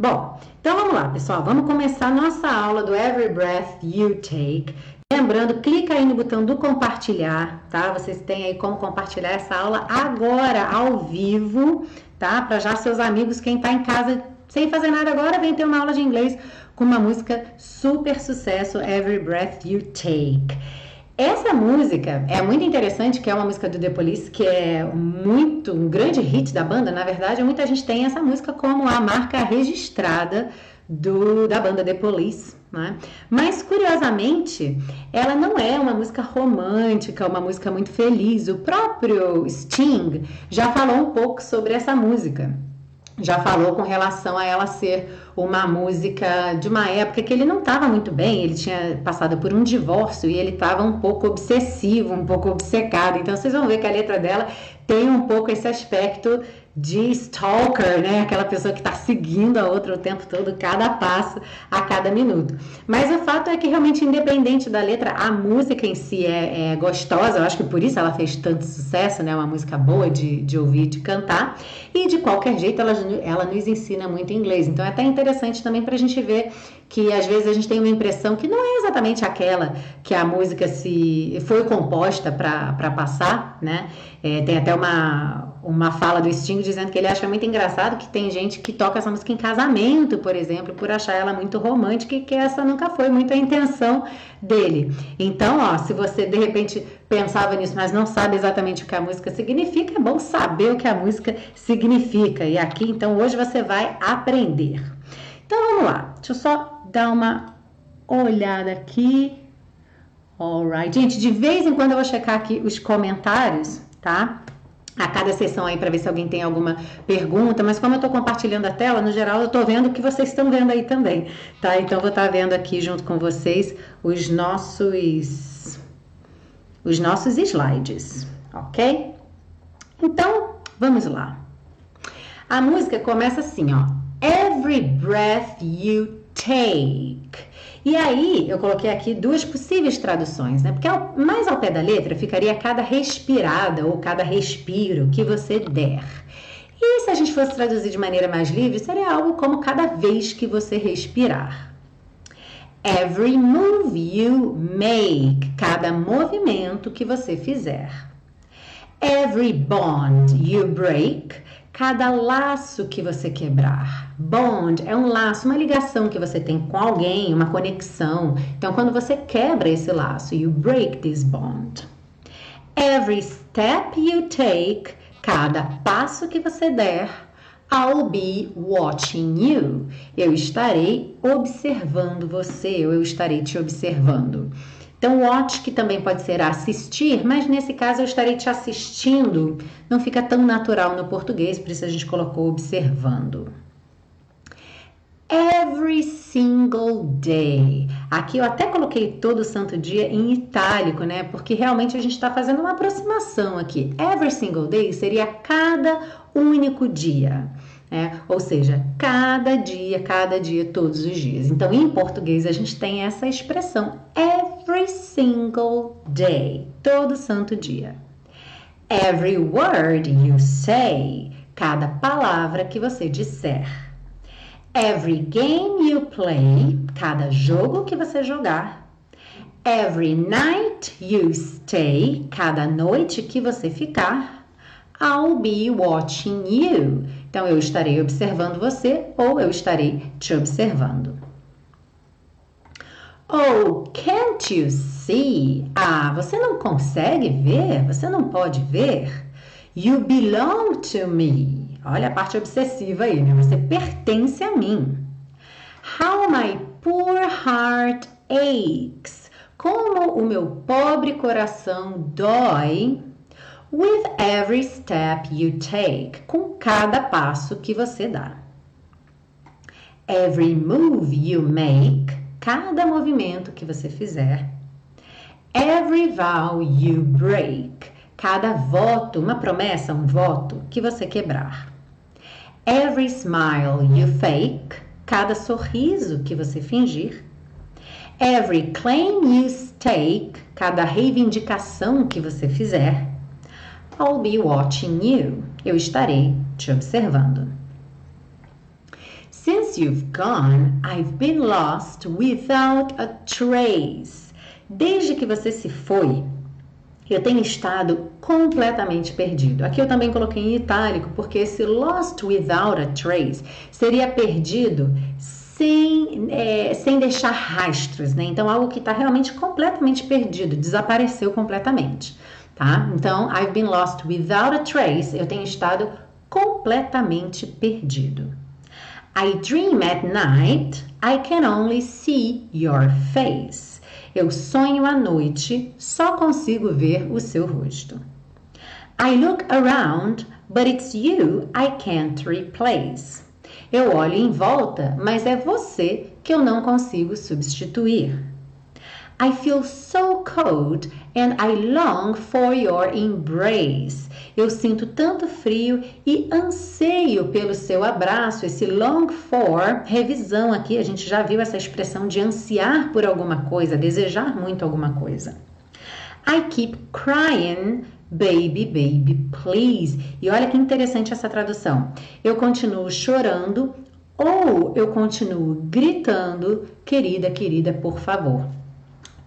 Bom, então vamos lá, pessoal. Vamos começar nossa aula do Every Breath You Take. Lembrando, clica aí no botão do compartilhar, tá? Vocês têm aí como compartilhar essa aula agora, ao vivo, tá? Para já seus amigos, quem tá em casa sem fazer nada agora, vem ter uma aula de inglês com uma música super sucesso, Every Breath You Take. Essa música é muito interessante, que é uma música do The Police, que é muito um grande hit da banda. Na verdade, muita gente tem essa música como a marca registrada do, da banda The Police. Né? Mas curiosamente, ela não é uma música romântica, uma música muito feliz. O próprio Sting já falou um pouco sobre essa música já falou com relação a ela ser uma música de uma época que ele não estava muito bem, ele tinha passado por um divórcio e ele estava um pouco obsessivo, um pouco obcecado. Então vocês vão ver que a letra dela tem um pouco esse aspecto de stalker, né? Aquela pessoa que está seguindo a outra o tempo todo, cada passo, a cada minuto. Mas o fato é que realmente, independente da letra, a música em si é, é gostosa. Eu acho que por isso ela fez tanto sucesso, né? Uma música boa de, de ouvir, de cantar. E de qualquer jeito, ela, ela nos ensina muito inglês. Então é até interessante também para a gente ver que às vezes a gente tem uma impressão que não é exatamente aquela que a música se foi composta para passar, né? É, tem até uma, uma fala do Sting dizendo que ele acha muito engraçado que tem gente que toca essa música em casamento, por exemplo, por achar ela muito romântica e que essa nunca foi muito a intenção dele. Então, ó, se você de repente pensava nisso, mas não sabe exatamente o que a música significa, é bom saber o que a música significa. E aqui, então, hoje você vai aprender. Então, vamos lá. Deixa eu só dar uma olhada aqui. Alright. Gente, de vez em quando eu vou checar aqui os comentários, tá? A cada sessão aí para ver se alguém tem alguma pergunta, mas como eu estou compartilhando a tela, no geral eu estou vendo o que vocês estão vendo aí também, tá? Então vou estar tá vendo aqui junto com vocês os nossos os nossos slides, ok? Então vamos lá. A música começa assim, ó. Every breath you take. E aí, eu coloquei aqui duas possíveis traduções, né? Porque mais ao pé da letra ficaria cada respirada ou cada respiro que você der. E se a gente fosse traduzir de maneira mais livre, seria algo como cada vez que você respirar. Every move you make, cada movimento que você fizer. Every bond you break, cada laço que você quebrar. Bond é um laço, uma ligação que você tem com alguém, uma conexão. Então, quando você quebra esse laço, you break this bond. Every step you take, cada passo que você der, I'll be watching you. Eu estarei observando você, eu estarei te observando. Então, watch, que também pode ser assistir, mas nesse caso eu estarei te assistindo. Não fica tão natural no português, por isso a gente colocou observando. Every single day. Aqui eu até coloquei todo santo dia em itálico, né? Porque realmente a gente está fazendo uma aproximação aqui. Every single day seria cada único dia. Né? Ou seja, cada dia, cada dia, todos os dias. Então, em português, a gente tem essa expressão every single day, todo santo dia. Every word you say, cada palavra que você disser. Every game you play, cada jogo que você jogar. Every night you stay, cada noite que você ficar. I'll be watching you então, eu estarei observando você ou eu estarei te observando. Oh, can't you see? Ah, você não consegue ver? Você não pode ver? You belong to me. Olha a parte obsessiva aí, né? Você pertence a mim. How my poor heart aches. Como o meu pobre coração dói with every step you take, com cada passo que você dá. Every move you make, cada movimento que você fizer. Every vow you break, cada voto, uma promessa, um voto que você quebrar. Every smile you fake, cada sorriso que você fingir. Every claim you stake, cada reivindicação que você fizer I'll be watching you. Eu estarei te observando. Since you've gone, I've been lost without a trace. Desde que você se foi, eu tenho estado completamente perdido. Aqui eu também coloquei em itálico, porque esse lost without a trace seria perdido sem, é, sem deixar rastros, né? Então, algo que está realmente completamente perdido, desapareceu completamente, tá? Então, I've been lost without a trace, eu tenho estado completamente perdido. I dream at night, I can only see your face. Eu sonho à noite, só consigo ver o seu rosto. I look around, but it's you I can't replace. Eu olho em volta, mas é você que eu não consigo substituir. I feel so cold and I long for your embrace. Eu sinto tanto frio e anseio pelo seu abraço. Esse long for, revisão aqui, a gente já viu essa expressão de ansiar por alguma coisa, desejar muito alguma coisa. I keep crying Baby, baby, please. E olha que interessante essa tradução. Eu continuo chorando ou eu continuo gritando, querida, querida, por favor.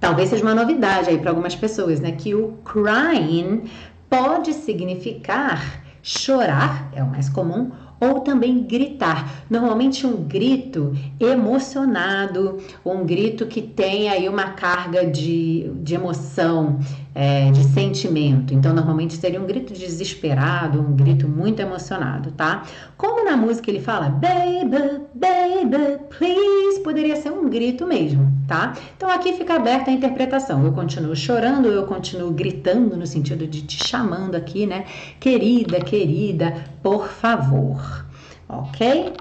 Talvez seja uma novidade aí para algumas pessoas, né? Que o crying pode significar chorar, é o mais comum, ou também gritar. Normalmente um grito emocionado, um grito que tem aí uma carga de, de emoção, é, de sentimento. Então, normalmente seria um grito desesperado, um grito muito emocionado, tá? Como na música ele fala baby, baby, please, poderia ser um grito mesmo, tá? Então aqui fica aberta a interpretação. Eu continuo chorando, eu continuo gritando no sentido de te chamando aqui, né? Querida, querida, por favor. Ok?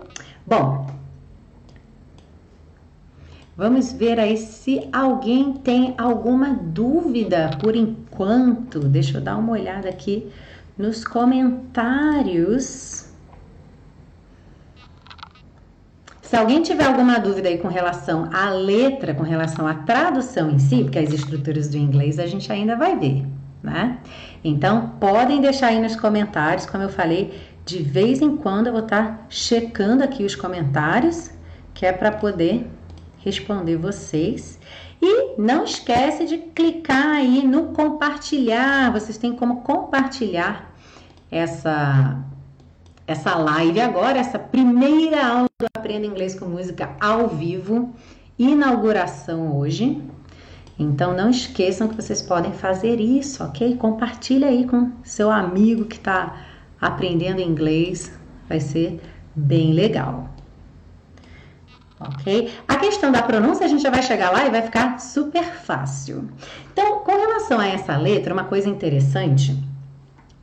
Bom, Vamos ver aí se alguém tem alguma dúvida por enquanto. Deixa eu dar uma olhada aqui nos comentários. Se alguém tiver alguma dúvida aí com relação à letra, com relação à tradução em si, porque as estruturas do inglês a gente ainda vai ver, né? Então, podem deixar aí nos comentários, como eu falei, de vez em quando eu vou estar checando aqui os comentários, que é para poder responder vocês. E não esquece de clicar aí no compartilhar. Vocês têm como compartilhar essa essa live agora, essa primeira aula do Aprenda Inglês com Música ao vivo, inauguração hoje. Então não esqueçam que vocês podem fazer isso, ok? Compartilha aí com seu amigo que está aprendendo inglês, vai ser bem legal ok? A questão da pronúncia a gente já vai chegar lá e vai ficar super fácil. Então, com relação a essa letra, uma coisa interessante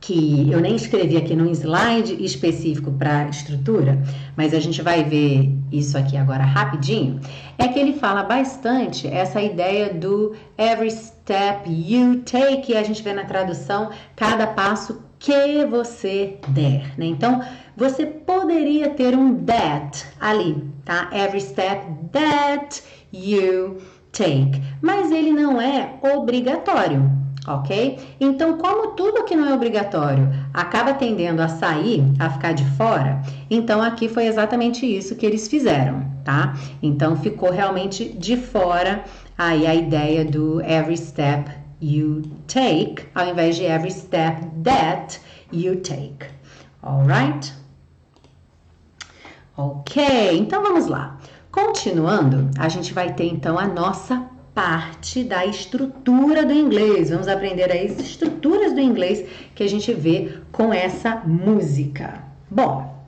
que eu nem escrevi aqui num slide específico para estrutura, mas a gente vai ver isso aqui agora rapidinho, é que ele fala bastante essa ideia do every step you take, e a gente vê na tradução cada passo que você der, né? Então, você poderia ter um that ali, tá? Every step that you take, mas ele não é obrigatório, ok? Então, como tudo que não é obrigatório acaba tendendo a sair, a ficar de fora, então aqui foi exatamente isso que eles fizeram, tá? Então, ficou realmente de fora aí a ideia do every step you take, ao invés de every step that you take. Alright? Ok, então vamos lá. Continuando, a gente vai ter então a nossa parte da estrutura do inglês. Vamos aprender as estruturas do inglês que a gente vê com essa música. Bom,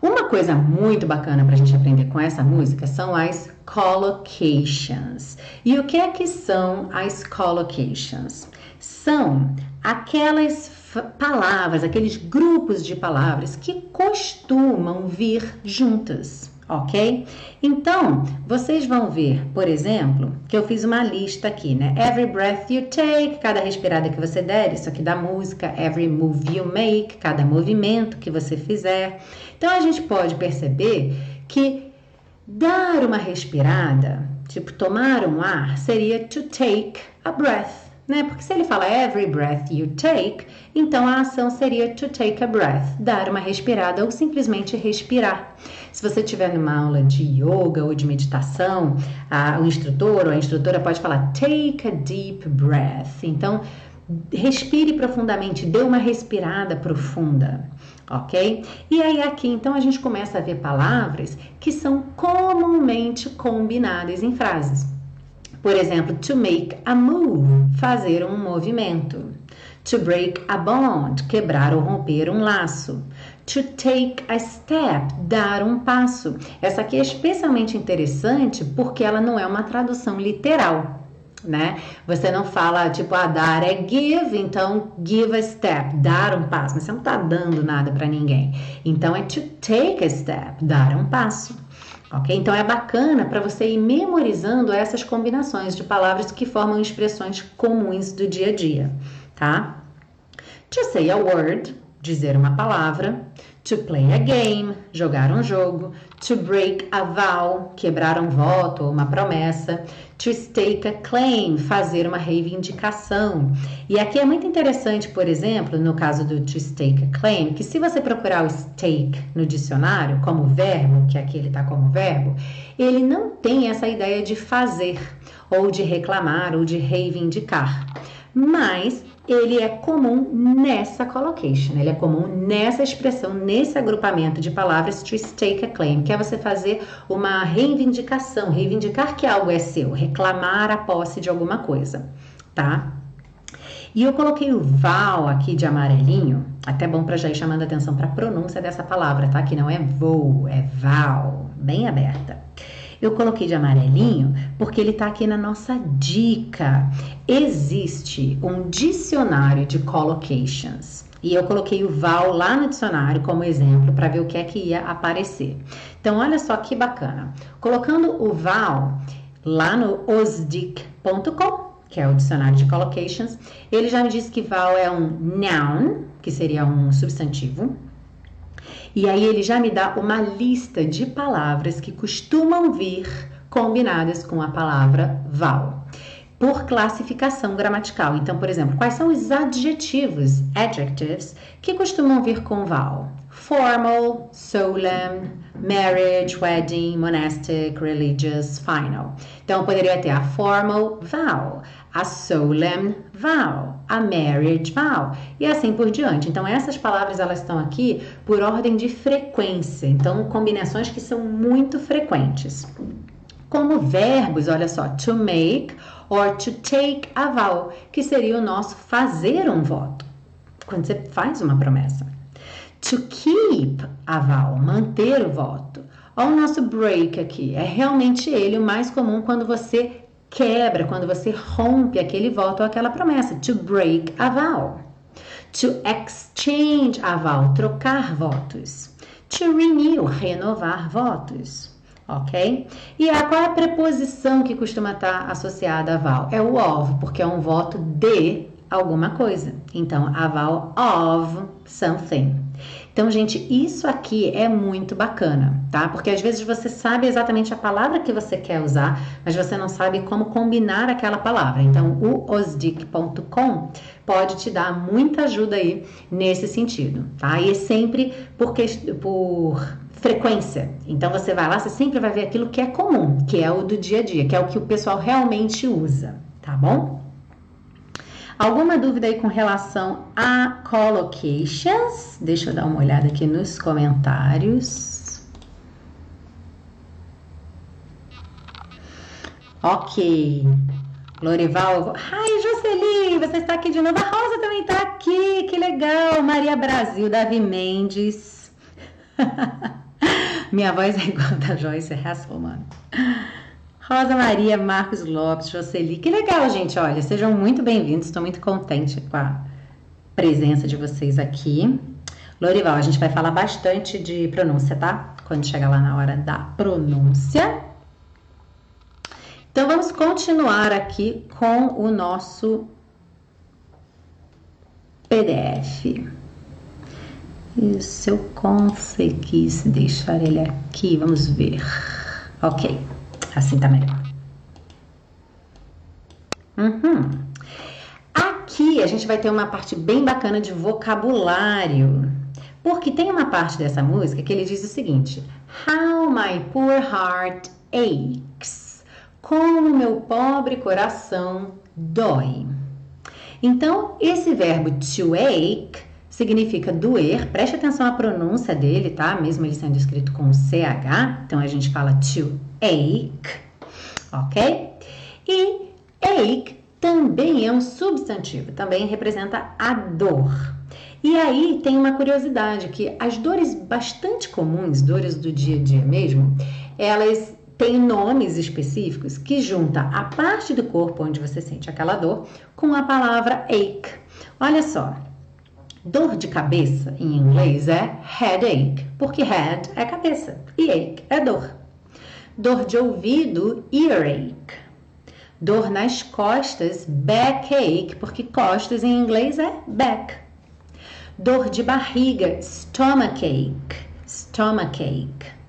uma coisa muito bacana para a gente aprender com essa música são as collocations. E o que é que são as collocations? São aquelas palavras, aqueles grupos de palavras que costumam vir juntas, ok? Então, vocês vão ver, por exemplo, que eu fiz uma lista aqui, né? Every breath you take, cada respirada que você der, isso aqui da música. Every move you make, cada movimento que você fizer. Então, a gente pode perceber que dar uma respirada, tipo tomar um ar, seria to take a breath né? Porque se ele fala every breath you take, então a ação seria to take a breath, dar uma respirada ou simplesmente respirar. Se você estiver numa aula de yoga ou de meditação, a, o instrutor ou a instrutora pode falar take a deep breath. Então, respire profundamente, dê uma respirada profunda, ok? E aí aqui então a gente começa a ver palavras que são comumente combinadas em frases. Por exemplo, to make a move, fazer um movimento. To break a bond, quebrar ou romper um laço. To take a step, dar um passo. Essa aqui é especialmente interessante porque ela não é uma tradução literal né? Você não fala tipo, ah, dar é give, então give a step, dar um passo, mas você não está dando nada para ninguém. Então é to take a step, dar um passo. Ok? Então é bacana para você ir memorizando essas combinações de palavras que formam expressões comuns do dia a dia, tá? To say a word, dizer uma palavra. To play a game, jogar um jogo. To break a vow, quebrar um voto ou uma promessa. To stake a claim, fazer uma reivindicação. E aqui é muito interessante, por exemplo, no caso do to stake a claim, que se você procurar o stake no dicionário como verbo, que aqui ele está como verbo, ele não tem essa ideia de fazer, ou de reclamar, ou de reivindicar. Mas ele é comum nessa collocation, ele é comum nessa expressão, nesse agrupamento de palavras to stake a claim, que é você fazer uma reivindicação, reivindicar que algo é seu, reclamar a posse de alguma coisa, tá? E eu coloquei o val aqui de amarelinho, até bom para já ir chamando a atenção para a pronúncia dessa palavra, tá? Que não é vou, é val, bem aberta. Eu coloquei de amarelinho porque ele está aqui na nossa dica. Existe um dicionário de collocations. E eu coloquei o val lá no dicionário como exemplo para ver o que é que ia aparecer. Então, olha só que bacana. Colocando o val lá no osdic.com, que é o dicionário de collocations, ele já me disse que val é um noun, que seria um substantivo, e aí ele já me dá uma lista de palavras que costumam vir combinadas com a palavra val. Por classificação gramatical. Então, por exemplo, quais são os adjetivos, adjectives, que costumam vir com val? Formal, solemn, marriage, wedding, monastic, religious, final. Então, poderia ter a formal vowel, a solemn vow, a marriage vow e assim por diante. Então essas palavras elas estão aqui por ordem de frequência, então combinações que são muito frequentes. Como verbos, olha só, to make or to take a vow, que seria o nosso fazer um voto, quando você faz uma promessa. To keep a vow, manter o voto. Olha o nosso break aqui, é realmente ele o mais comum quando você quebra, quando você rompe aquele voto ou aquela promessa. To break a vow. To exchange a vow, trocar votos. To renew, renovar votos. Ok? E a, qual é a preposição que costuma estar associada a vow? É o of, porque é um voto de alguma coisa. Então, a vow of something. Então, gente, isso aqui é muito bacana, tá? Porque às vezes você sabe exatamente a palavra que você quer usar, mas você não sabe como combinar aquela palavra. Então, o osdic.com pode te dar muita ajuda aí nesse sentido, tá? E é sempre por, por frequência. Então, você vai lá, você sempre vai ver aquilo que é comum, que é o do dia a dia, que é o que o pessoal realmente usa, tá bom? Alguma dúvida aí com relação a collocations? Deixa eu dar uma olhada aqui nos comentários. Ok. Lorival. Ai, Jocely, você está aqui de novo. A Rosa também está aqui. Que legal. Maria Brasil, Davi Mendes. Minha voz é igual a da Joyce Hasselman. Rosa Maria, Marcos Lopes, Jocely. Que legal, gente. Olha, sejam muito bem-vindos. Estou muito contente com a presença de vocês aqui. Lorival, a gente vai falar bastante de pronúncia, tá? Quando chegar lá na hora da pronúncia. Então, vamos continuar aqui com o nosso PDF. E se eu conseguisse deixar ele aqui, vamos ver. Ok. Assim tá melhor. Uhum. Aqui a gente vai ter uma parte bem bacana de vocabulário. Porque tem uma parte dessa música que ele diz o seguinte: How my poor heart aches. Como meu pobre coração dói. Então, esse verbo to ache significa doer. Preste atenção à pronúncia dele, tá? Mesmo ele sendo escrito com CH, então a gente fala to ache, ok? E ache também é um substantivo, também representa a dor. E aí tem uma curiosidade que as dores bastante comuns, dores do dia a dia mesmo, elas têm nomes específicos que junta a parte do corpo onde você sente aquela dor com a palavra ache. Olha só, dor de cabeça em inglês é headache, porque head é cabeça e ache é dor. Dor de ouvido, earache. Dor nas costas, backache, porque costas em inglês é back. Dor de barriga, stomachache, stomachache.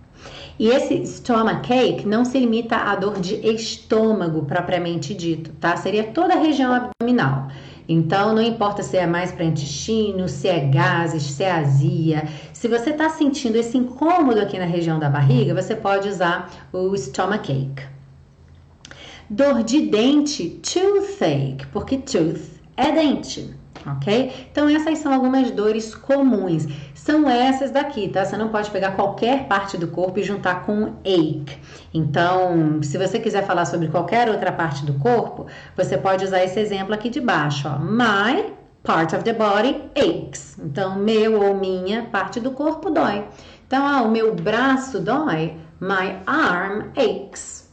E esse stomachache não se limita à dor de estômago propriamente dito, tá? Seria toda a região abdominal. Então, não importa se é mais para intestino, se é gases, se é azia. Se você está sentindo esse incômodo aqui na região da barriga, você pode usar o stomachache. Dor de dente, toothache, porque tooth é dente, ok? Então essas são algumas dores comuns. São essas daqui, tá? Você não pode pegar qualquer parte do corpo e juntar com ache. Então, se você quiser falar sobre qualquer outra parte do corpo, você pode usar esse exemplo aqui de baixo, ó. My part of the body aches. Então, meu ou minha parte do corpo dói. Então, ah, o meu braço dói. My arm aches.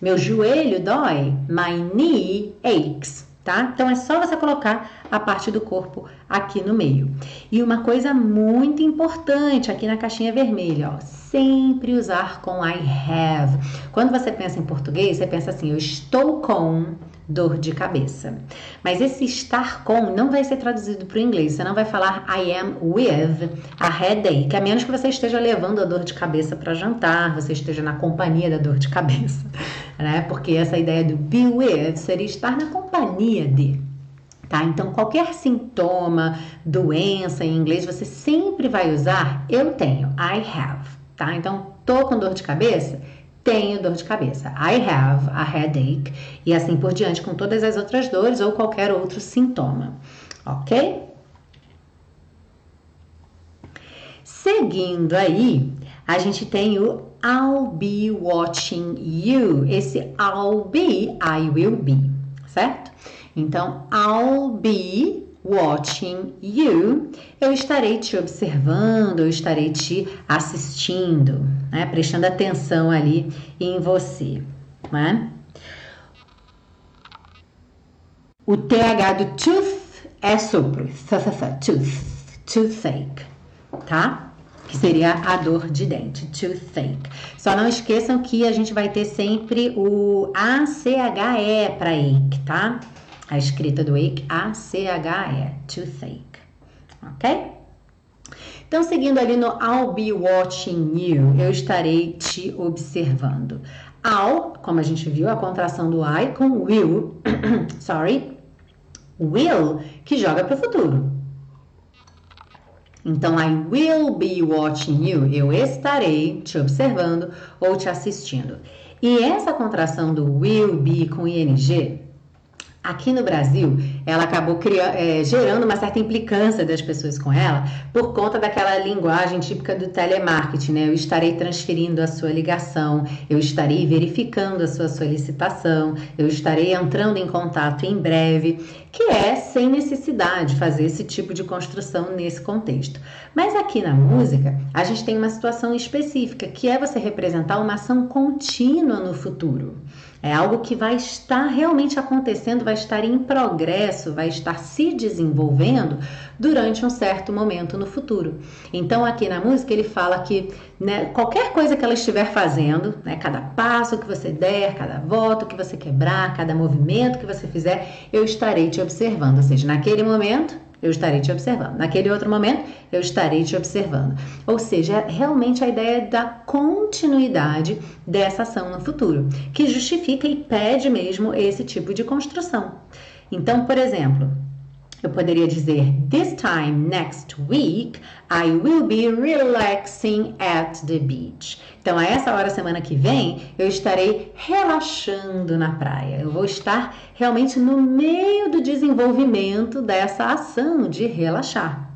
Meu joelho dói. My knee aches. Tá? Então é só você colocar a parte do corpo aqui no meio. E uma coisa muito importante aqui na caixinha vermelha, ó, sempre usar com I have. Quando você pensa em português, você pensa assim: eu estou com dor de cabeça. Mas esse estar com não vai ser traduzido para o inglês. Você não vai falar I am with a headache, a menos que você esteja levando a dor de cabeça para jantar, você esteja na companhia da dor de cabeça, né? Porque essa ideia do be with seria estar na companhia de. Tá? Então, qualquer sintoma, doença em inglês, você sempre vai usar eu tenho, I have, tá? Então, tô com dor de cabeça? tenho dor de cabeça. I have a headache. E assim por diante, com todas as outras dores ou qualquer outro sintoma. Ok? Seguindo aí, a gente tem o I'll be watching you. Esse I'll be, I will be, certo? Então, I'll be watching you, eu estarei te observando, eu estarei te assistindo, né? prestando atenção ali em você. Né? O TH do tooth é sopro, tooth, toothache, tá? Que seria a dor de dente, toothache. Só não esqueçam que a gente vai ter sempre o ACHE para ache, tá? A escrita do ache, A-C-H-E, toothache, ok? Então, seguindo ali no I'll be watching you, eu estarei te observando. I'll, como a gente viu, a contração do I com will, sorry, will, que joga para o futuro. Então, I will be watching you, eu estarei te observando ou te assistindo. E essa contração do will be com ing Aqui no Brasil, ela acabou criando, é, gerando uma certa implicância das pessoas com ela por conta daquela linguagem típica do telemarketing, né? Eu estarei transferindo a sua ligação, eu estarei verificando a sua solicitação, eu estarei entrando em contato em breve, que é sem necessidade fazer esse tipo de construção nesse contexto. Mas aqui na música, a gente tem uma situação específica, que é você representar uma ação contínua no futuro. É algo que vai estar realmente acontecendo, vai estar em progresso, vai estar se desenvolvendo durante um certo momento no futuro. Então, aqui na música, ele fala que né, qualquer coisa que ela estiver fazendo, né, cada passo que você der, cada voto que você quebrar, cada movimento que você fizer, eu estarei te observando. Ou seja, naquele momento, eu estarei te observando. Naquele outro momento, eu estarei te observando. Ou seja, é realmente a ideia da continuidade dessa ação no futuro, que justifica e pede mesmo esse tipo de construção. Então, por exemplo, Eu poderia dizer: This time next week I will be relaxing at the beach. Então, a essa hora semana que vem, eu estarei relaxando na praia. Eu vou estar realmente no meio do desenvolvimento dessa ação de relaxar.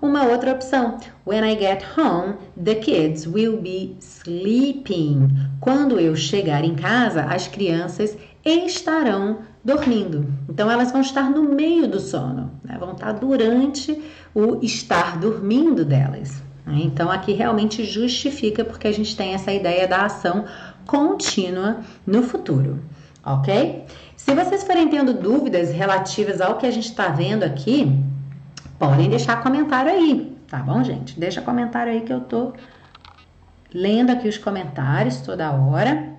Uma outra opção: When I get home, the kids will be sleeping. Quando eu chegar em casa, as crianças estarão dormindo. Então, elas vão estar no meio do sono, né? vão estar durante o estar dormindo delas. Né? Então, aqui realmente justifica porque a gente tem essa ideia da ação contínua no futuro, ok? Se vocês forem tendo dúvidas relativas ao que a gente está vendo aqui, podem deixar comentário aí, tá bom, gente? Deixa comentário aí que eu tô lendo aqui os comentários toda hora.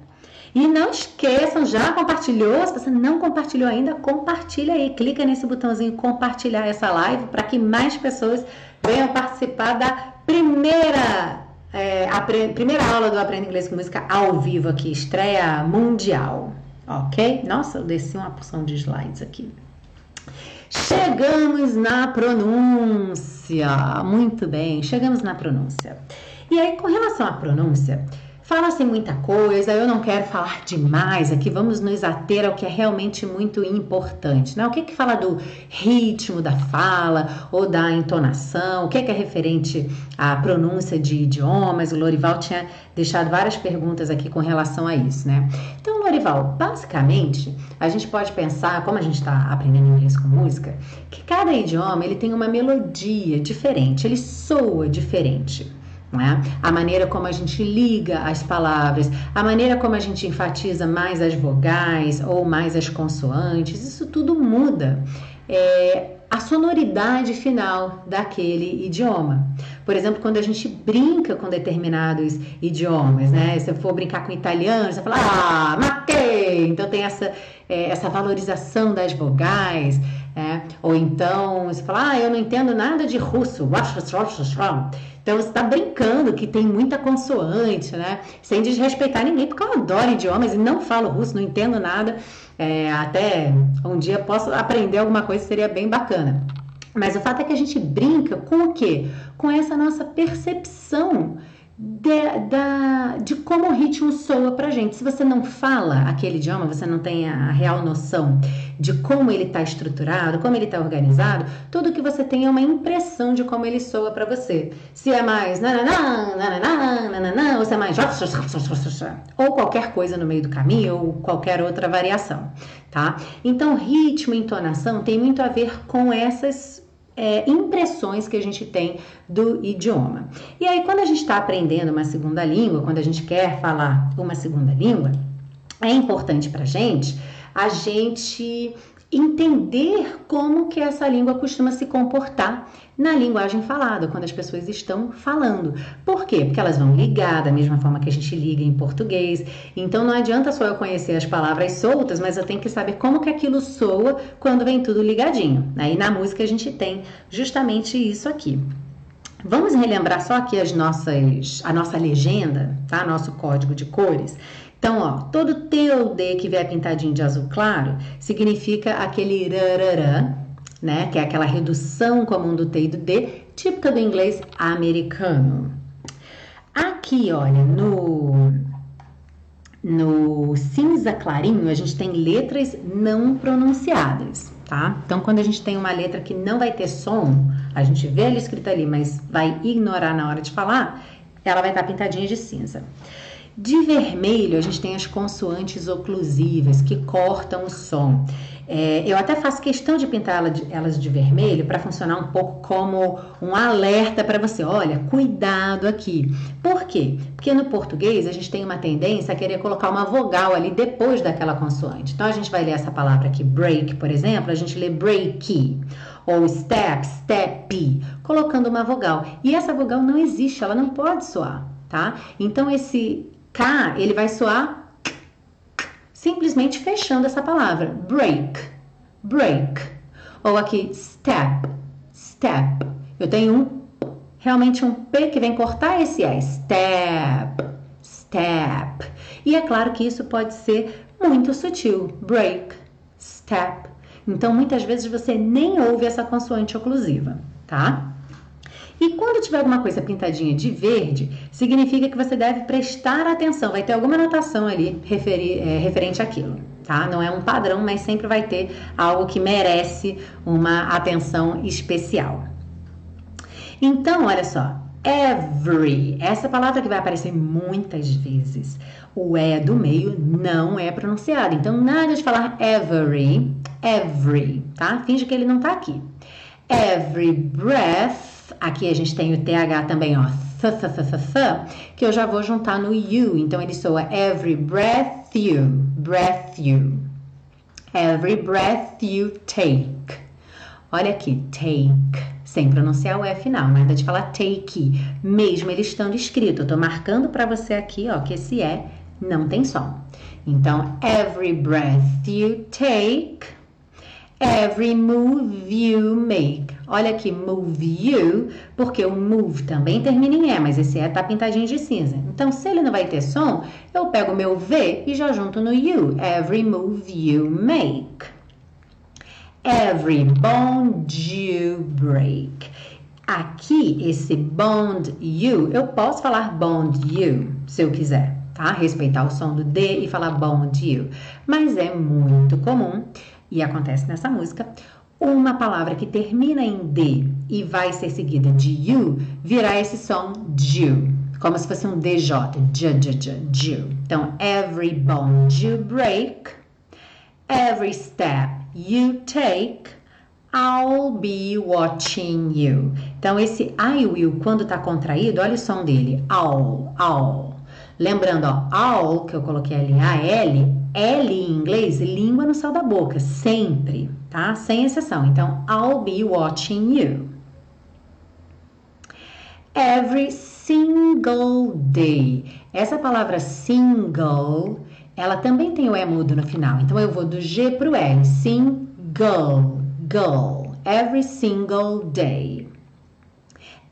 E não esqueçam, já compartilhou? Se você não compartilhou ainda, compartilha aí. Clica nesse botãozinho compartilhar essa live para que mais pessoas venham participar da primeira, é, a primeira aula do Aprenda Inglês com Música ao vivo aqui, estreia mundial. Ok? Nossa, eu desci uma porção de slides aqui. Chegamos na pronúncia. Muito bem, chegamos na pronúncia. E aí, com relação à pronúncia, Fala-se muita coisa, eu não quero falar demais aqui, vamos nos ater ao que é realmente muito importante. Né? O que, que fala do ritmo da fala ou da entonação, o que, que é referente à pronúncia de idiomas. O Lorival tinha deixado várias perguntas aqui com relação a isso, né? Então, Lorival, basicamente, a gente pode pensar, como a gente está aprendendo inglês com música, que cada idioma ele tem uma melodia diferente, ele soa diferente. É? A maneira como a gente liga as palavras, a maneira como a gente enfatiza mais as vogais ou mais as consoantes, isso tudo muda. É, a sonoridade final daquele idioma. Por exemplo, quando a gente brinca com determinados idiomas, né? Se eu for brincar com italiano, você fala, ah, matei! Então tem essa, é, essa valorização das vogais. É? Ou então você fala, ah, eu não entendo nada de russo. Então você está brincando que tem muita consoante, né? Sem desrespeitar ninguém, porque eu adoro idiomas e não falo russo, não entendo nada. É, até um dia posso aprender alguma coisa, seria bem bacana. Mas o fato é que a gente brinca com o quê? Com essa nossa percepção de, da, de como o ritmo soa pra gente. Se você não fala aquele idioma, você não tem a real noção de como ele está estruturado, como ele está organizado, tudo que você tem é uma impressão de como ele soa para você. Se é mais nananã, nananã, nananã, ou se é mais ou qualquer coisa no meio do caminho, ou qualquer outra variação, tá? Então, ritmo e entonação tem muito a ver com essas é, impressões que a gente tem do idioma. E aí, quando a gente está aprendendo uma segunda língua, quando a gente quer falar uma segunda língua, é importante para gente a gente entender como que essa língua costuma se comportar na linguagem falada, quando as pessoas estão falando. Por quê? Porque elas vão ligar da mesma forma que a gente liga em português. Então não adianta só eu conhecer as palavras soltas, mas eu tenho que saber como que aquilo soa quando vem tudo ligadinho. Aí na música a gente tem justamente isso aqui. Vamos relembrar só aqui as nossas, a nossa legenda, tá? Nosso código de cores. Então, ó, todo T ou D que vier pintadinho de azul claro significa aquele rararã, né? Que é aquela redução comum do T e do D, típica do inglês americano. Aqui, olha, no, no cinza clarinho, a gente tem letras não pronunciadas, tá? Então, quando a gente tem uma letra que não vai ter som, a gente vê ela escrita ali, mas vai ignorar na hora de falar, ela vai estar pintadinha de cinza. De vermelho, a gente tem as consoantes oclusivas que cortam o som. É, eu até faço questão de pintar elas de vermelho para funcionar um pouco como um alerta para você. Olha, cuidado aqui. Por quê? Porque no português a gente tem uma tendência a querer colocar uma vogal ali depois daquela consoante. Então a gente vai ler essa palavra aqui, break, por exemplo, a gente lê breaky ou step, step, colocando uma vogal. E essa vogal não existe, ela não pode soar, tá? Então esse K, ele vai soar simplesmente fechando essa palavra. Break, break. Ou aqui, step, step. Eu tenho um, realmente um P que vem cortar esse E. Step, step. E é claro que isso pode ser muito sutil. Break, step. Então, muitas vezes você nem ouve essa consoante oclusiva, tá? E quando tiver alguma coisa pintadinha de verde, significa que você deve prestar atenção. Vai ter alguma anotação ali referi, é, referente àquilo, tá? Não é um padrão, mas sempre vai ter algo que merece uma atenção especial. Então, olha só, every, essa palavra que vai aparecer muitas vezes. O E do meio não é pronunciado. Então, nada de falar every, every, tá? Finge que ele não tá aqui. Every breath Aqui a gente tem o TH também, ó, th, th, th, que eu já vou juntar no you. Então ele soa every breath you, breath you. Every breath you take. Olha aqui, take, sem pronunciar o F final, nada de falar take, mesmo ele estando escrito. Eu tô marcando para você aqui, ó, que esse E não tem som. Então, every breath you take, every move you make. Olha aqui, move you, porque o move também termina em E, mas esse E tá pintadinho de cinza. Então, se ele não vai ter som, eu pego meu V e já junto no you. Every move you make. Every bond you break. Aqui, esse bond you, eu posso falar bond you, se eu quiser, tá? Respeitar o som do D e falar bond you. Mas é muito comum, e acontece nessa música, uma palavra que termina em D e vai ser seguida de you, virá esse som ju, como se fosse um DJ, j, j, j, ju. Então, every bone you break, every step you take, I'll be watching you. Então, esse I will, quando está contraído, olha o som dele. I'll, I'll. Lembrando, ó, I'll, que eu coloquei ali, A-L, L em inglês, língua no céu da boca, sempre tá? Sem exceção. Então, I'll be watching you. Every single day. Essa palavra single, ela também tem o E mudo no final. Então, eu vou do G para o E. Single, girl. Every single day.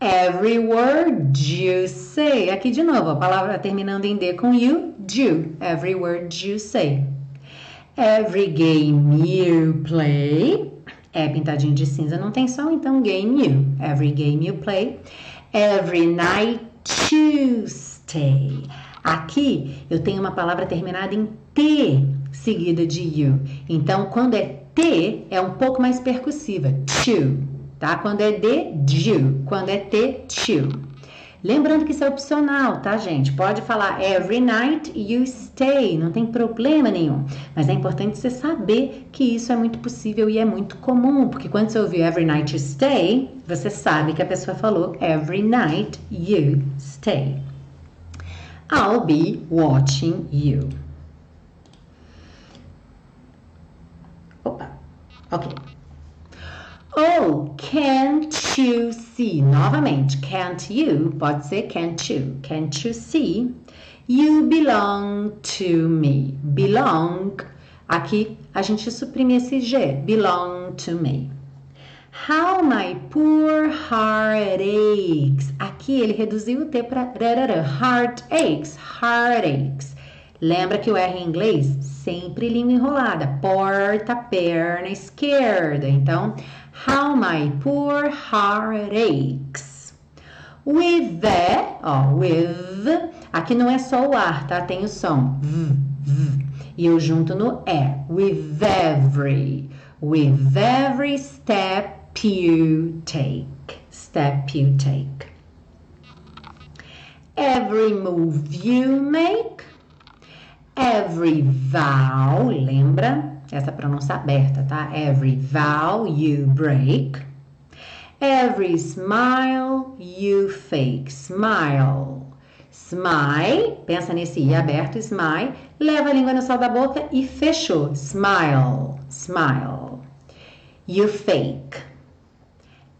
Every word you say. Aqui de novo, a palavra terminando em D com you, do. Every word you say. Every game you play. É pintadinho de cinza, não tem som, então game you. Every game you play. Every night you stay. Aqui eu tenho uma palavra terminada em T seguida de you. Então, quando é T, é um pouco mais percussiva. To, tá? Quando é D, do. Quando é T, to. Lembrando que isso é opcional, tá, gente? Pode falar every night you stay, não tem problema nenhum. Mas é importante você saber que isso é muito possível e é muito comum, porque quando você ouvir every night you stay, você sabe que a pessoa falou every night you stay. I'll be watching you. Opa, ok. Oh, can't you see? Novamente, can't you pode ser can't you. Can't you see? You belong to me. Belong. Aqui a gente suprime esse G. Belong to me. How my poor heart aches. Aqui ele reduziu o T para heart aches. Heart aches. Lembra que o R em inglês sempre língua enrolada. Porta, perna esquerda. Então, how my poor heart aches. With the, ó, with, aqui não é só o ar, tá? Tem o som. V, v, e eu junto no E. With every, with every step you take. Step you take. Every move you make. Every vow, lembra? Essa pronúncia aberta, tá? Every vow you break. Every smile you fake. Smile. Smile, pensa nesse i aberto, smile, leva a língua no céu da boca e fechou. Smile, smile. You fake.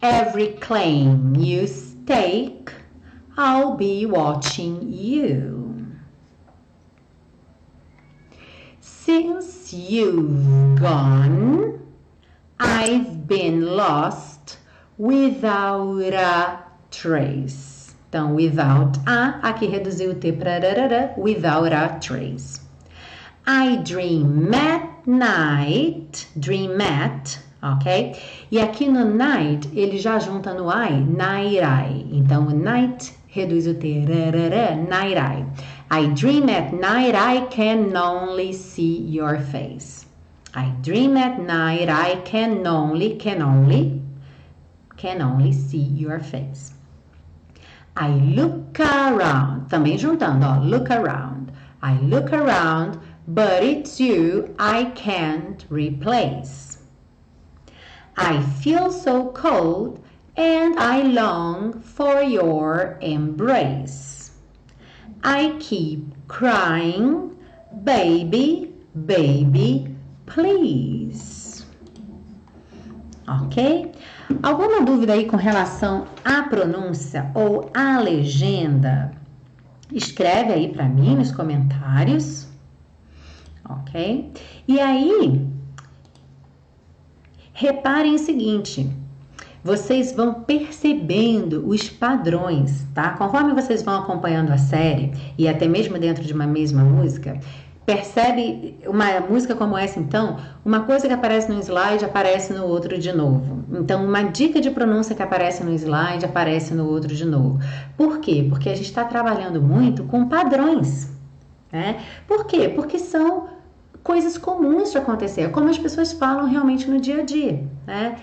Every claim you stake, I'll be watching you. Since you've gone, I've been lost without a trace. Então, without a, aqui reduziu o T para without a trace. I dream at night, dream at, ok? E aqui no night, ele já junta no I, night I. Então, night reduz o T, night I. I dream at night, I can only see your face. I dream at night, I can only, can only, can only see your face. I look around, também juntando, ó, look around. I look around, but it's you I can't replace. I feel so cold and I long for your embrace. I keep crying, baby, baby, please. Ok? Alguma dúvida aí com relação à pronúncia ou à legenda? Escreve aí para mim nos comentários, ok? E aí, reparem o seguinte: vocês vão percebendo os padrões, tá? Conforme vocês vão acompanhando a série e até mesmo dentro de uma mesma música, percebe uma música como essa, então, uma coisa que aparece no slide aparece no outro de novo. Então, uma dica de pronúncia que aparece no slide aparece no outro de novo. Por quê? Porque a gente está trabalhando muito com padrões. Né? Por quê? Porque são coisas comuns de acontecer, como as pessoas falam realmente no dia a dia. Né?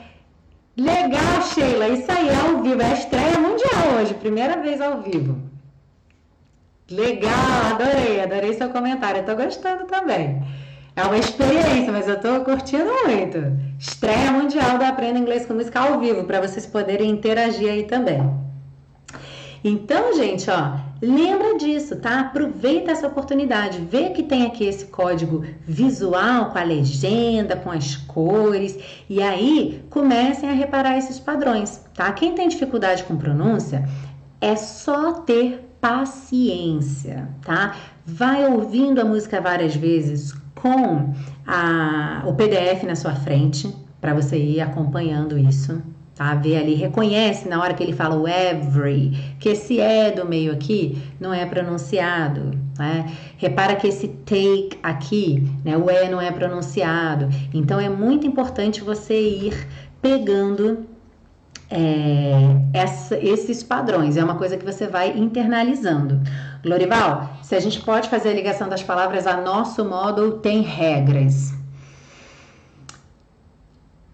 Legal, Sheila, isso aí é ao vivo, é a estreia mundial hoje, primeira vez ao vivo. Legal, adorei, adorei seu comentário. Eu tô gostando também. É uma experiência, mas eu tô curtindo muito. Estreia mundial do Aprenda Inglês com Música ao vivo, para vocês poderem interagir aí também. Então, gente, ó, lembra disso, tá? Aproveita essa oportunidade, vê que tem aqui esse código visual com a legenda, com as cores, e aí comecem a reparar esses padrões, tá? Quem tem dificuldade com pronúncia, é só ter paciência, tá? Vai ouvindo a música várias vezes com a, o PDF na sua frente para você ir acompanhando isso, tá? Vê ali, reconhece na hora que ele fala o every, que esse é do meio aqui não é pronunciado, né? Repara que esse take aqui, né? O é não é pronunciado. Então é muito importante você ir pegando é, essa, esses padrões. É uma coisa que você vai internalizando. Lorival, se a gente pode fazer a ligação das palavras a nosso modo tem regras?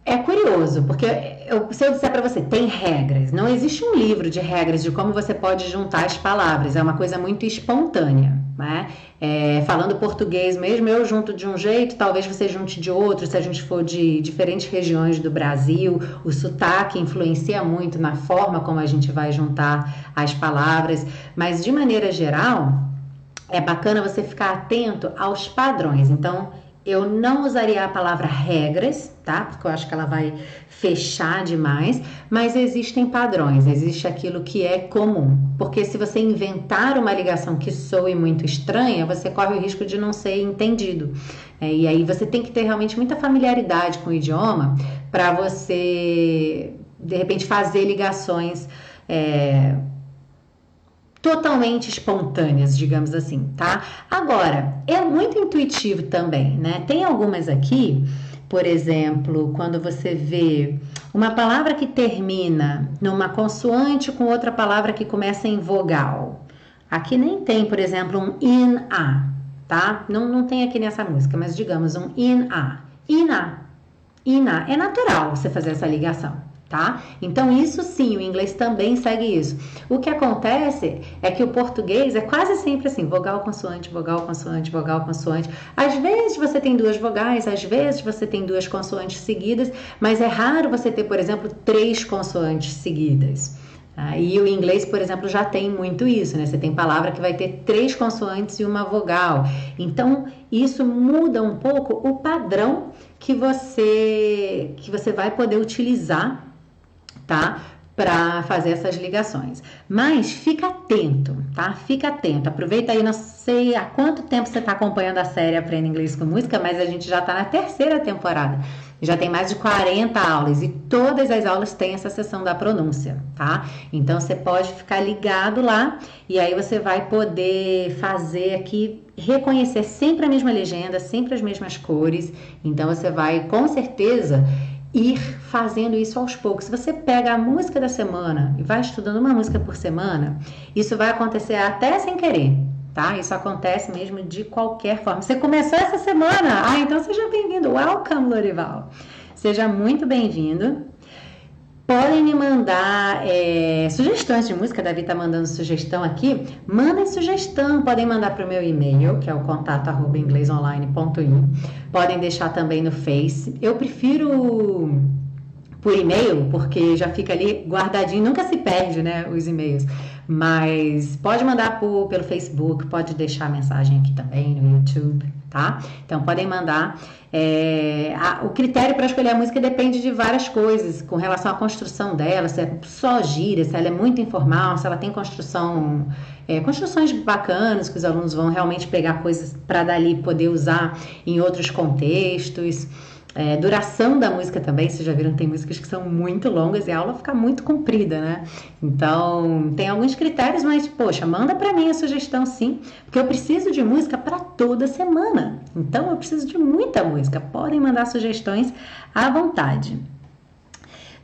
É curioso, porque eu, se eu disser para você, tem regras, não existe um livro de regras de como você pode juntar as palavras, é uma coisa muito espontânea, né? É, falando português mesmo, eu junto de um jeito, talvez você junte de outro, se a gente for de diferentes regiões do Brasil, o sotaque influencia muito na forma como a gente vai juntar as palavras, mas de maneira geral, é bacana você ficar atento aos padrões. Então, eu não usaria a palavra regras, tá? Porque eu acho que ela vai fechar demais, mas existem padrões, existe aquilo que é comum. Porque se você inventar uma ligação que soe muito estranha, você corre o risco de não ser entendido. É, e aí você tem que ter realmente muita familiaridade com o idioma para você, de repente, fazer ligações. É, totalmente espontâneas, digamos assim, tá? Agora, é muito intuitivo também, né? Tem algumas aqui, por exemplo, quando você vê uma palavra que termina numa consoante com outra palavra que começa em vogal. Aqui nem tem, por exemplo, um in a, tá? Não, não tem aqui nessa música, mas digamos um in a. In a. In a. É natural você fazer essa ligação tá? Então, isso sim, o inglês também segue isso. O que acontece é que o português é quase sempre assim: vogal, consoante, vogal, consoante, vogal, consoante. Às vezes você tem duas vogais, às vezes você tem duas consoantes seguidas, mas é raro você ter, por exemplo, três consoantes seguidas. Ah, e o inglês, por exemplo, já tem muito isso, né? Você tem palavra que vai ter três consoantes e uma vogal. Então, isso muda um pouco o padrão que você que você vai poder utilizar tá? Para fazer essas ligações. Mas fica atento, tá? Fica atento. Aproveita aí, não sei há quanto tempo você está acompanhando a série Aprenda Inglês com Música, mas a gente já está na terceira temporada. Já tem mais de 40 aulas e todas as aulas têm essa sessão da pronúncia, tá? Então você pode ficar ligado lá e aí você vai poder fazer aqui reconhecer sempre a mesma legenda, sempre as mesmas cores. Então você vai com certeza ir fazendo isso aos poucos. Se você pega a música da semana e vai estudando uma música por semana, isso vai acontecer até sem querer, tá? Isso acontece mesmo de qualquer forma. Você começou essa semana? Ah, então seja bem-vindo. Welcome, Lorival. Seja muito bem-vindo. Podem me mandar é, sugestões de música, Davi tá mandando sugestão aqui. Mandem sugestão, podem mandar para o meu e-mail, que é o contato inglesonline.in. Podem deixar também no Face. Eu prefiro por e-mail, porque já fica ali guardadinho, nunca se perde, né, os e-mails. Mas pode mandar por, pelo Facebook, pode deixar mensagem aqui também no YouTube, tá? Então podem mandar. É, a, o critério para escolher a música depende de várias coisas, com relação à construção dela, se é só gira, se ela é muito informal, se ela tem construção, é, construções bacanas que os alunos vão realmente pegar coisas para dali poder usar em outros contextos. É, duração da música também, vocês já viram, tem músicas que são muito longas e a aula fica muito comprida, né? Então, tem alguns critérios, mas, poxa, manda para mim a sugestão sim, porque eu preciso de música para toda semana. Então, eu preciso de muita música. Podem mandar sugestões à vontade.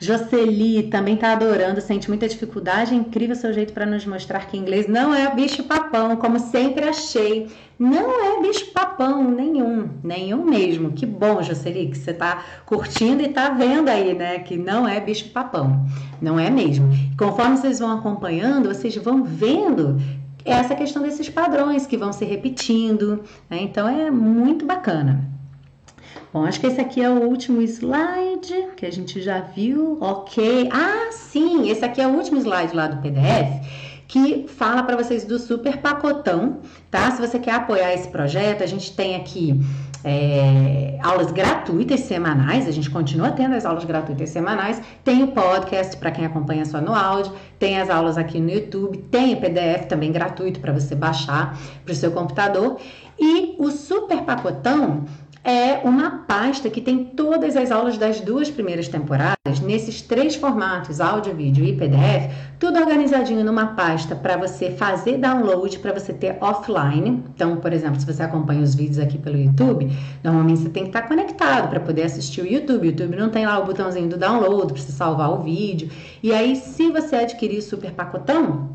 Jocely também está adorando, sente muita dificuldade. É incrível seu jeito para nos mostrar que inglês não é bicho-papão, como sempre achei. Não é bicho-papão nenhum, nenhum mesmo. Que bom, Jocely, que você está curtindo e está vendo aí, né? Que não é bicho-papão. Não é mesmo. Conforme vocês vão acompanhando, vocês vão vendo essa questão desses padrões que vão se repetindo. Né? Então é muito bacana. Bom, acho que esse aqui é o último slide que a gente já viu. Ok. Ah, sim, esse aqui é o último slide lá do PDF que fala para vocês do super pacotão, tá? Se você quer apoiar esse projeto, a gente tem aqui é, aulas gratuitas semanais, a gente continua tendo as aulas gratuitas semanais, tem o podcast para quem acompanha só no áudio, tem as aulas aqui no YouTube, tem o PDF também gratuito para você baixar para o seu computador. E o super pacotão é uma pasta que tem todas as aulas das duas primeiras temporadas, nesses três formatos, áudio, vídeo e PDF, tudo organizadinho numa pasta para você fazer download, para você ter offline. Então, por exemplo, se você acompanha os vídeos aqui pelo YouTube, normalmente você tem que estar tá conectado para poder assistir o YouTube. O YouTube não tem lá o botãozinho do download para você salvar o vídeo. E aí, se você adquirir o super pacotão,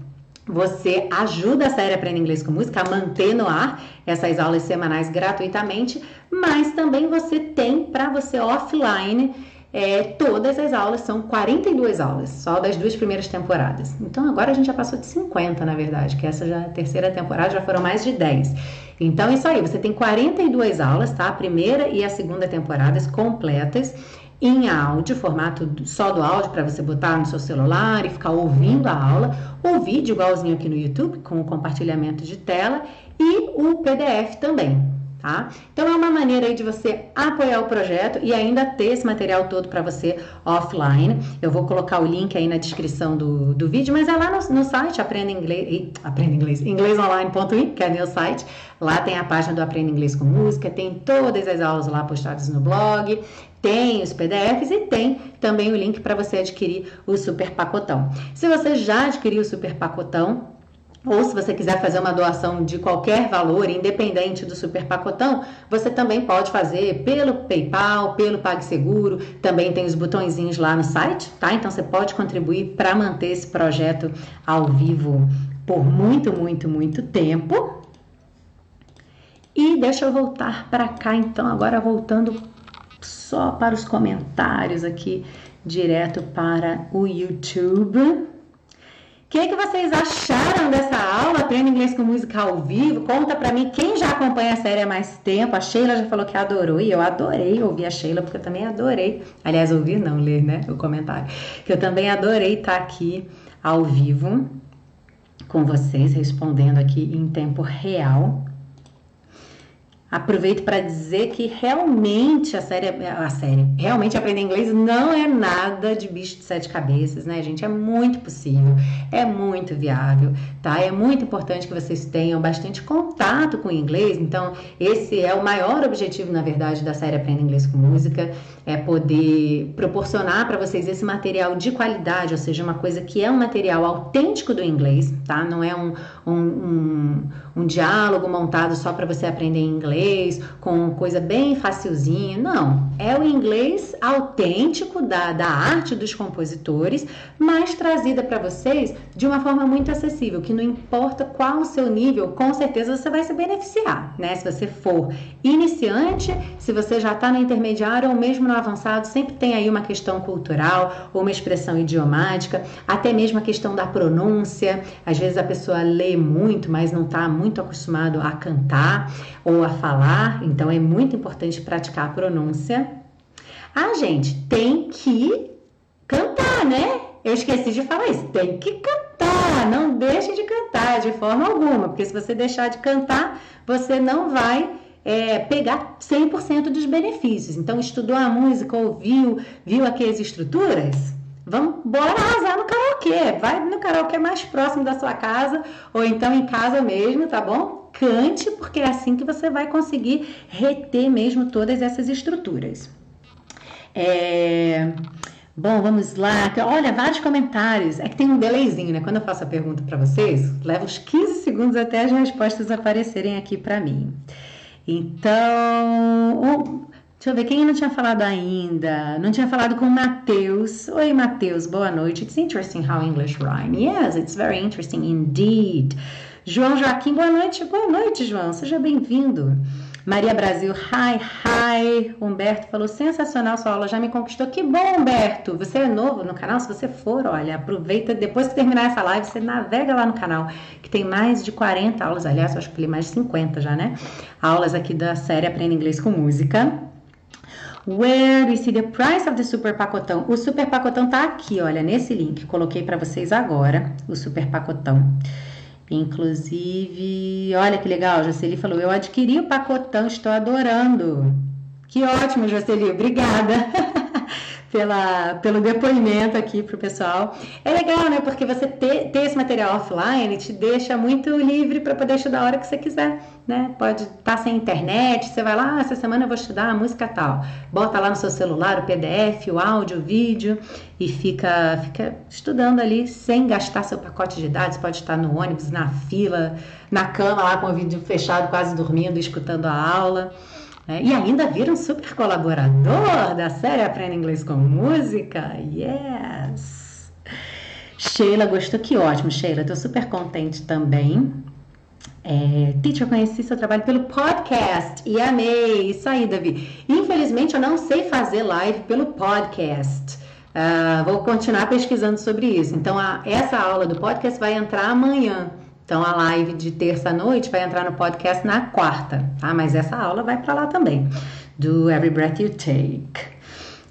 você ajuda a série Aprenda Inglês com Música a manter no ar essas aulas semanais gratuitamente, mas também você tem para você offline é, todas as aulas, são 42 aulas, só das duas primeiras temporadas. Então agora a gente já passou de 50, na verdade, que essa já é terceira temporada já foram mais de 10. Então, isso aí, você tem 42 aulas, tá? A primeira e a segunda temporadas completas em áudio, formato só do áudio para você botar no seu celular e ficar ouvindo a aula, o vídeo igualzinho aqui no YouTube com o compartilhamento de tela e o PDF também, tá? Então é uma maneira aí de você apoiar o projeto e ainda ter esse material todo para você offline. Eu vou colocar o link aí na descrição do, do vídeo, mas é lá no, no site Aprenda Inglês, Aprenda Inglês, inglesonline.in, que é meu site. Lá tem a página do Aprenda Inglês com Música, tem todas as aulas lá postadas no blog, tem os PDFs e tem também o link para você adquirir o super pacotão. Se você já adquiriu o super pacotão, ou se você quiser fazer uma doação de qualquer valor, independente do super pacotão, você também pode fazer pelo PayPal, pelo PagSeguro, também tem os botõezinhos lá no site, tá? Então você pode contribuir para manter esse projeto ao vivo por muito, muito, muito tempo. E deixa eu voltar para cá então, agora voltando só para os comentários aqui, direto para o YouTube. O que, que vocês acharam dessa aula? Aprenda inglês com música ao vivo? Conta para mim quem já acompanha a série há mais tempo. A Sheila já falou que adorou e eu adorei ouvir a Sheila porque eu também adorei. Aliás, ouvir não, ler, né? O comentário. Que eu também adorei estar aqui ao vivo com vocês, respondendo aqui em tempo real. Aproveito para dizer que realmente a série, a série, realmente aprender inglês não é nada de bicho de sete cabeças, né, gente? É muito possível, é muito viável, tá? É muito importante que vocês tenham bastante contato com o inglês. Então, esse é o maior objetivo, na verdade, da série Aprenda Inglês com Música, é poder proporcionar para vocês esse material de qualidade, ou seja, uma coisa que é um material autêntico do inglês, tá? Não é um, um, um, um diálogo montado só para você aprender inglês inglês, com coisa bem facilzinha. Não, é o inglês autêntico da, da arte dos compositores, mas trazida para vocês de uma forma muito acessível, que não importa qual o seu nível, com certeza você vai se beneficiar, né? Se você for iniciante, se você já está no intermediário ou mesmo no avançado, sempre tem aí uma questão cultural ou uma expressão idiomática, até mesmo a questão da pronúncia. Às vezes a pessoa lê muito, mas não está muito acostumado a cantar ou a falar, então é muito importante praticar a pronúncia. Ah, gente, tem que cantar, né? Eu esqueci de falar isso. Tem que cantar, não deixe de cantar de forma alguma, porque se você deixar de cantar, você não vai é, pegar 100% dos benefícios. Então, estudou a música, ouviu, viu aquelas estruturas? Vamos, bora arrasar no karaokê. Vai no karaokê mais próximo da sua casa, ou então em casa mesmo, tá bom? Cante, porque é assim que você vai conseguir reter mesmo todas essas estruturas. É... Bom, vamos lá. Olha, vários comentários. É que tem um delayzinho, né? Quando eu faço a pergunta para vocês, leva uns 15 segundos até as respostas aparecerem aqui para mim. Então, deixa eu ver, quem não tinha falado ainda? Não tinha falado com o Matheus. Oi, Matheus, boa noite. It's interesting how English rhyme. Yes, it's very interesting indeed. João Joaquim, boa noite. Boa noite, João. Seja bem-vindo. Maria Brasil, hi, hi. Humberto falou, sensacional sua aula, já me conquistou. Que bom, Humberto. Você é novo no canal? Se você for, olha, aproveita, depois que terminar essa live, você navega lá no canal, que tem mais de 40 aulas, aliás, eu acho que falei mais de 50 já, né? Aulas aqui da série Aprenda Inglês com Música. Where do you see the price of the super pacotão? O super pacotão tá aqui, olha, nesse link. Coloquei para vocês agora o super pacotão. Inclusive, olha que legal, Jocely falou: eu adquiri o pacotão, estou adorando. Que ótimo, Jocely, obrigada. pela, pelo depoimento aqui para o pessoal. É legal, né? Porque você ter, ter esse material offline te deixa muito livre para poder estudar a hora que você quiser, né? Pode estar tá sem internet, você vai lá, ah, essa semana eu vou estudar a música tal. Bota lá no seu celular o PDF, o áudio, o vídeo e fica, fica estudando ali sem gastar seu pacote de dados. Pode estar no ônibus, na fila, na cama lá com o vídeo fechado, quase dormindo, escutando a aula. É, e ainda vira um super colaborador da série Aprenda Inglês com Música. Yes! Sheila gostou, que ótimo, Sheila. Estou super contente também. É, teacher, conheci seu trabalho pelo podcast e amei. Isso aí, Davi. Infelizmente, eu não sei fazer live pelo podcast. Uh, vou continuar pesquisando sobre isso. Então, a, essa aula do podcast vai entrar amanhã. Então a live de terça-noite vai entrar no podcast na quarta, tá? Mas essa aula vai para lá também, do Every Breath You Take.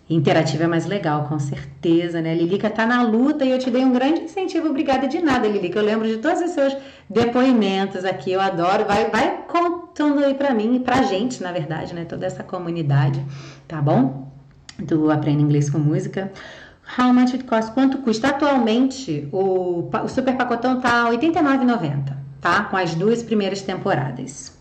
Interativa é mais legal, com certeza, né? Lilica tá na luta e eu te dei um grande incentivo. Obrigada de nada, Lilica. Eu lembro de todos os seus depoimentos aqui, eu adoro. Vai, vai contando aí para mim e pra gente, na verdade, né? Toda essa comunidade, tá bom? Do Aprenda Inglês com Música. How much it costs? Quanto custa? Atualmente, o, o super pacotão tá R$ 89,90, tá? Com as duas primeiras temporadas.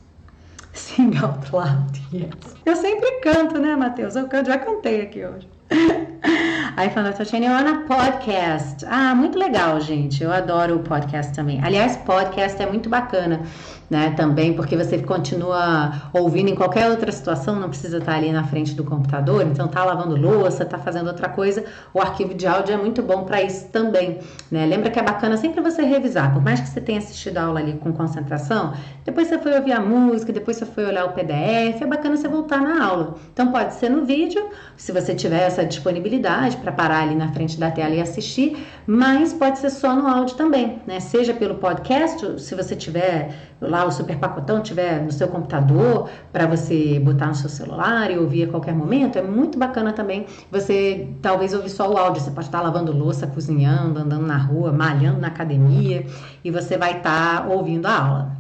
Sing out loud, yes. Eu sempre canto, né, Matheus? Eu canto, já cantei aqui hoje. Aí falando, Tatiana, Ana Podcast. Ah, muito legal, gente. Eu adoro o podcast também. Aliás, podcast é muito bacana né? Também porque você continua ouvindo em qualquer outra situação, não precisa estar ali na frente do computador, então tá lavando louça, tá fazendo outra coisa, o arquivo de áudio é muito bom para isso também, né? Lembra que é bacana sempre você revisar, por mais que você tenha assistido a aula ali com concentração, depois você foi ouvir a música, depois você foi olhar o PDF, é bacana você voltar na aula. Então pode ser no vídeo, se você tiver essa disponibilidade para parar ali na frente da tela e assistir, mas pode ser só no áudio também, né? Seja pelo podcast, se você tiver lá o super pacotão tiver no seu computador para você botar no seu celular e ouvir a qualquer momento, é muito bacana também você talvez ouvir só o áudio. Você pode estar lavando louça, cozinhando, andando na rua, malhando na academia e você vai estar ouvindo a aula,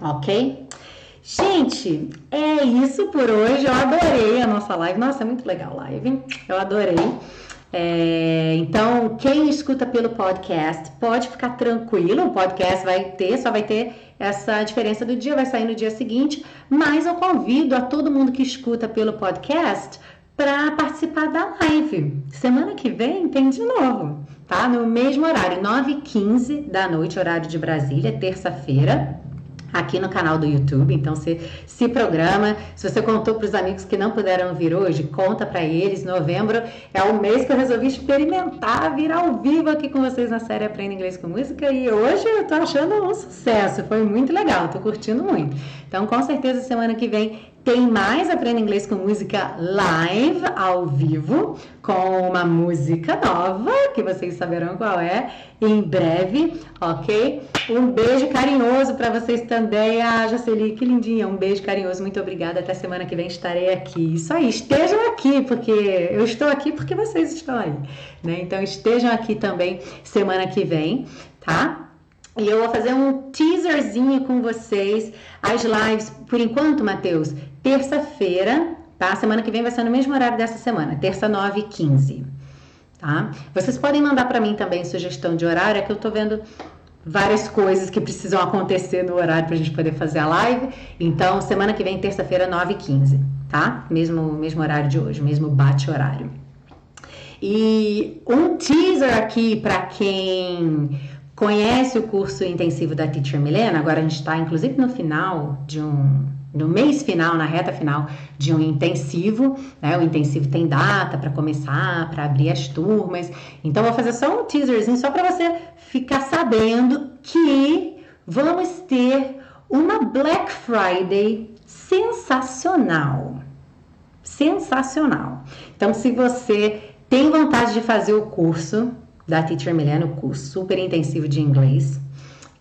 ok? Gente, é isso por hoje. Eu adorei a nossa live. Nossa, é muito legal a live. Eu adorei. É, então, quem escuta pelo podcast pode ficar tranquilo. O podcast vai ter, só vai ter essa diferença do dia, vai sair no dia seguinte. Mas eu convido a todo mundo que escuta pelo podcast para participar da live. Semana que vem tem de novo, tá? No mesmo horário, 9h15 da noite, horário de Brasília, terça-feira aqui no canal do YouTube. Então, se, se programa. Se você contou para os amigos que não puderam vir hoje, conta para eles. Novembro é o mês que eu resolvi experimentar vir ao vivo aqui com vocês na série Aprenda Inglês com Música. E hoje eu tô achando um sucesso. Foi muito legal, tô curtindo muito. Então, com certeza, semana que vem tem mais Aprenda Inglês com Música live, ao vivo, com uma música nova, que vocês saberão qual é, em breve, ok? Um beijo carinhoso para vocês também. Ah, Jaceli, que lindinha. Um beijo carinhoso, muito obrigada. Até semana que vem estarei aqui. Isso aí, estejam aqui, porque eu estou aqui porque vocês estão aí, né? Então estejam aqui também semana que vem, tá? E eu vou fazer um teaserzinho com vocês. As lives, por enquanto, Matheus, terça-feira, tá? Semana que vem vai ser no mesmo horário dessa semana, terça 9 h 15 tá? Vocês podem mandar para mim também sugestão de horário, é que eu tô vendo várias coisas que precisam acontecer no horário para a gente poder fazer a live. Então, semana que vem, terça-feira, 9 h 15 tá? Mesmo, mesmo horário de hoje, mesmo bate-horário. E um teaser aqui para quem conhece o curso intensivo da Teacher Milena, agora a gente está inclusive no final de um no mês final, na reta final de um intensivo, né? O intensivo tem data para começar, para abrir as turmas. Então vou fazer só um teaserzinho só para você ficar sabendo que vamos ter uma Black Friday sensacional. Sensacional. Então se você tem vontade de fazer o curso, da Teacher Milena, o curso super intensivo de inglês.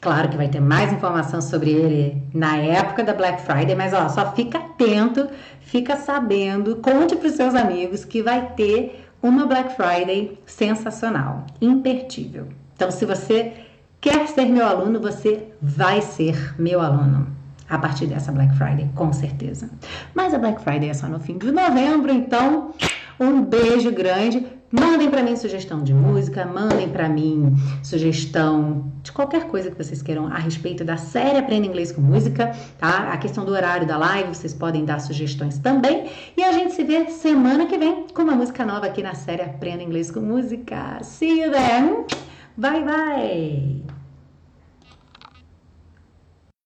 Claro que vai ter mais informação sobre ele na época da Black Friday, mas ó, só fica atento, fica sabendo, conte para os seus amigos que vai ter uma Black Friday sensacional, imperdível. Então, se você quer ser meu aluno, você vai ser meu aluno a partir dessa Black Friday, com certeza. Mas a Black Friday é só no fim de novembro, então um beijo grande. Mandem para mim sugestão de música, mandem para mim sugestão de qualquer coisa que vocês queiram a respeito da série Aprenda Inglês com Música, tá? A questão do horário da live, vocês podem dar sugestões também. E a gente se vê semana que vem com uma música nova aqui na série Aprenda Inglês com Música. See you then! Bye bye!